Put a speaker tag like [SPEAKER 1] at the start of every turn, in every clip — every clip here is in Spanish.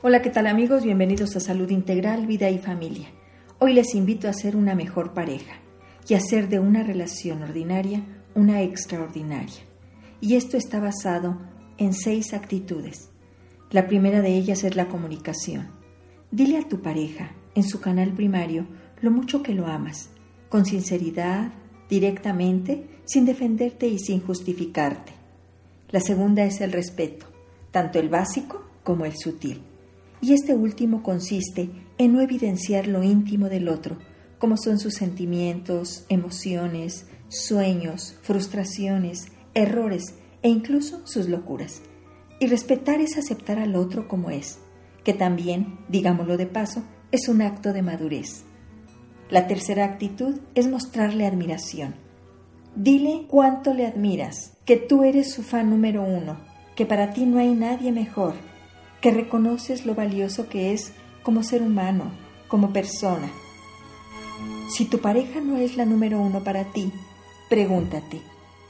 [SPEAKER 1] Hola, ¿qué tal amigos? Bienvenidos a Salud Integral, Vida y Familia. Hoy les invito a ser una mejor pareja y hacer de una relación ordinaria una extraordinaria. Y esto está basado en seis actitudes. La primera de ellas es la comunicación. Dile a tu pareja, en su canal primario, lo mucho que lo amas, con sinceridad, directamente, sin defenderte y sin justificarte. La segunda es el respeto, tanto el básico como el sutil y este último consiste en no evidenciar lo íntimo del otro, como son sus sentimientos, emociones, sueños, frustraciones, errores e incluso sus locuras. Y respetar es aceptar al otro como es, que también, digámoslo de paso, es un acto de madurez. La tercera actitud es mostrarle admiración. Dile cuánto le admiras, que tú eres su fan número uno, que para ti no hay nadie mejor, que reconoces lo valioso que es como ser humano, como persona. Si tu pareja no es la número uno para ti, pregúntate,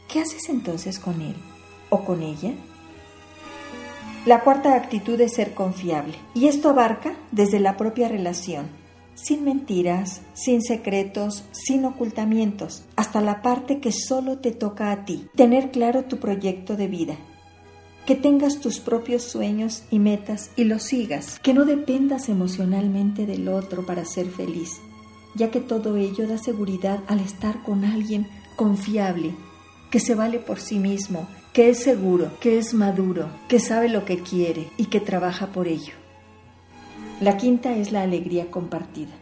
[SPEAKER 1] ¿qué haces entonces con él o con ella? La cuarta actitud es ser confiable, y esto abarca desde la propia relación, sin mentiras, sin secretos, sin ocultamientos, hasta la parte que solo te toca a ti, tener claro tu proyecto de vida, que tengas tus propios sueños y metas y los sigas, que no dependas emocionalmente del otro para ser feliz, ya que todo ello da seguridad al estar con alguien confiable, que se vale por sí mismo, que es seguro, que es maduro, que sabe lo que quiere y que trabaja por ello. La quinta es la alegría compartida.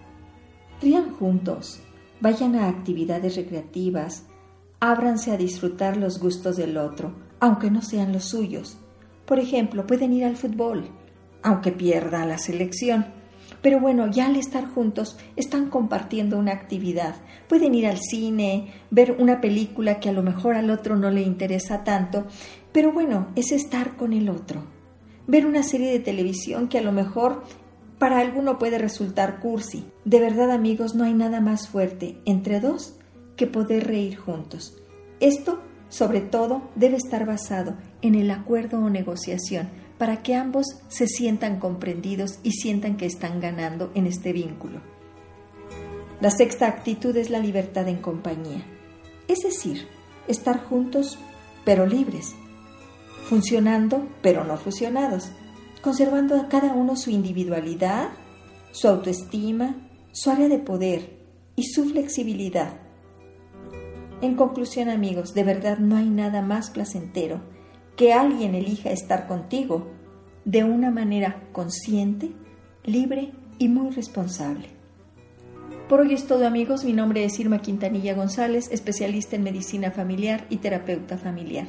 [SPEAKER 1] Rían juntos, vayan a actividades recreativas, ábranse a disfrutar los gustos del otro, aunque no sean los suyos. Por ejemplo, pueden ir al fútbol, aunque pierda la selección. Pero bueno, ya al estar juntos están compartiendo una actividad. Pueden ir al cine, ver una película que a lo mejor al otro no le interesa tanto, pero bueno, es estar con el otro. Ver una serie de televisión que a lo mejor para alguno puede resultar cursi. De verdad amigos, no hay nada más fuerte entre dos que poder reír juntos. Esto sobre todo, debe estar basado en el acuerdo o negociación para que ambos se sientan comprendidos y sientan que están ganando en este vínculo. La sexta actitud es la libertad en compañía, es decir, estar juntos pero libres, funcionando pero no fusionados, conservando a cada uno su individualidad, su autoestima, su área de poder y su flexibilidad en conclusión, amigos, de verdad no hay nada más placentero que alguien elija estar contigo de una manera consciente, libre y muy responsable. Por hoy es todo amigos, mi nombre es Irma Quintanilla González, especialista en medicina familiar y terapeuta familiar.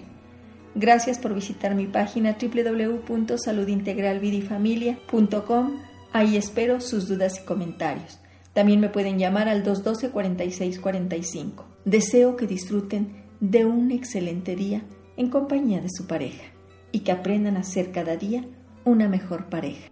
[SPEAKER 1] Gracias por visitar mi página www.saludintegralvidifamilia.com. Ahí espero sus dudas y comentarios. También me pueden llamar al 212-4645. Deseo que disfruten de un excelente día en compañía de su pareja y que aprendan a ser cada día una mejor pareja.